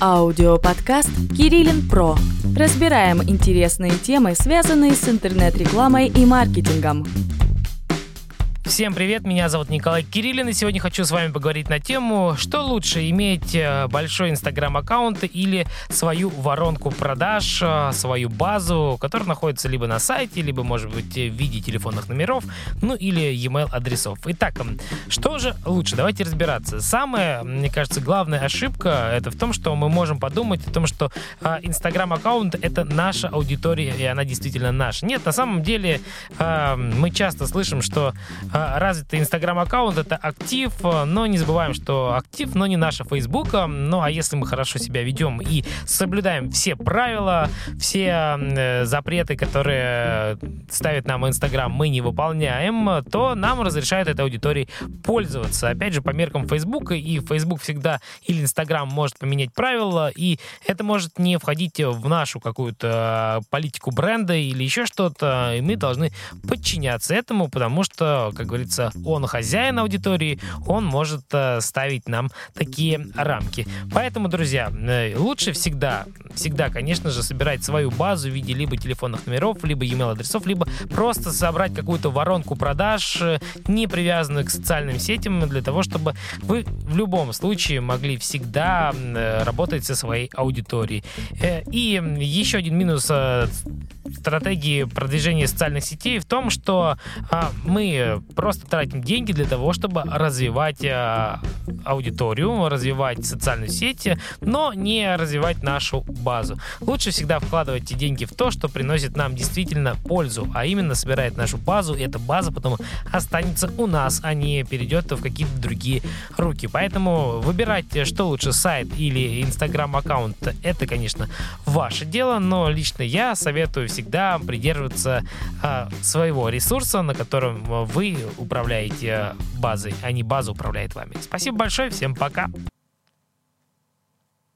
Аудиоподкаст «Кириллин Про». Разбираем интересные темы, связанные с интернет-рекламой и маркетингом. Всем привет, меня зовут Николай Кириллин, и сегодня хочу с вами поговорить на тему, что лучше иметь э, большой инстаграм-аккаунт или свою воронку продаж, э, свою базу, которая находится либо на сайте, либо, может быть, в виде телефонных номеров, ну или e-mail адресов. Итак, что же лучше? Давайте разбираться. Самая, мне кажется, главная ошибка это в том, что мы можем подумать о том, что э, инстаграм-аккаунт это наша аудитория, и она действительно наша. Нет, на самом деле мы часто слышим, что развитый инстаграм-аккаунт это актив, но не забываем, что актив, но не наша Фейсбука. Ну а если мы хорошо себя ведем и соблюдаем все правила, все э, запреты, которые ставит нам Инстаграм, мы не выполняем, то нам разрешают этой аудитории пользоваться. Опять же, по меркам Фейсбука, и Фейсбук всегда или Инстаграм может поменять правила, и это может не входить в нашу какую-то политику бренда или еще что-то, и мы должны подчиняться этому, потому что, как говорится, он хозяин аудитории, он может э, ставить нам такие рамки. Поэтому, друзья, э, лучше всегда, всегда, конечно же, собирать свою базу в виде либо телефонных номеров, либо email адресов, либо просто собрать какую-то воронку продаж, э, не привязанную к социальным сетям, для того, чтобы вы в любом случае могли всегда работать со своей аудиторией. И еще один минус стратегии продвижения социальных сетей в том, что а, мы просто тратим деньги для того, чтобы развивать а, аудиторию, развивать социальные сети, но не развивать нашу базу. Лучше всегда вкладывать эти деньги в то, что приносит нам действительно пользу, а именно собирает нашу базу, и эта база потом останется у нас, а не перейдет в какие-то другие руки. Поэтому выбирать, что лучше, сайт или инстаграм-аккаунт, это, конечно, ваше дело, но лично я советую всегда придерживаться а, своего ресурса, на котором вы управляете базой, а не база управляет вами. Спасибо большое, всем пока!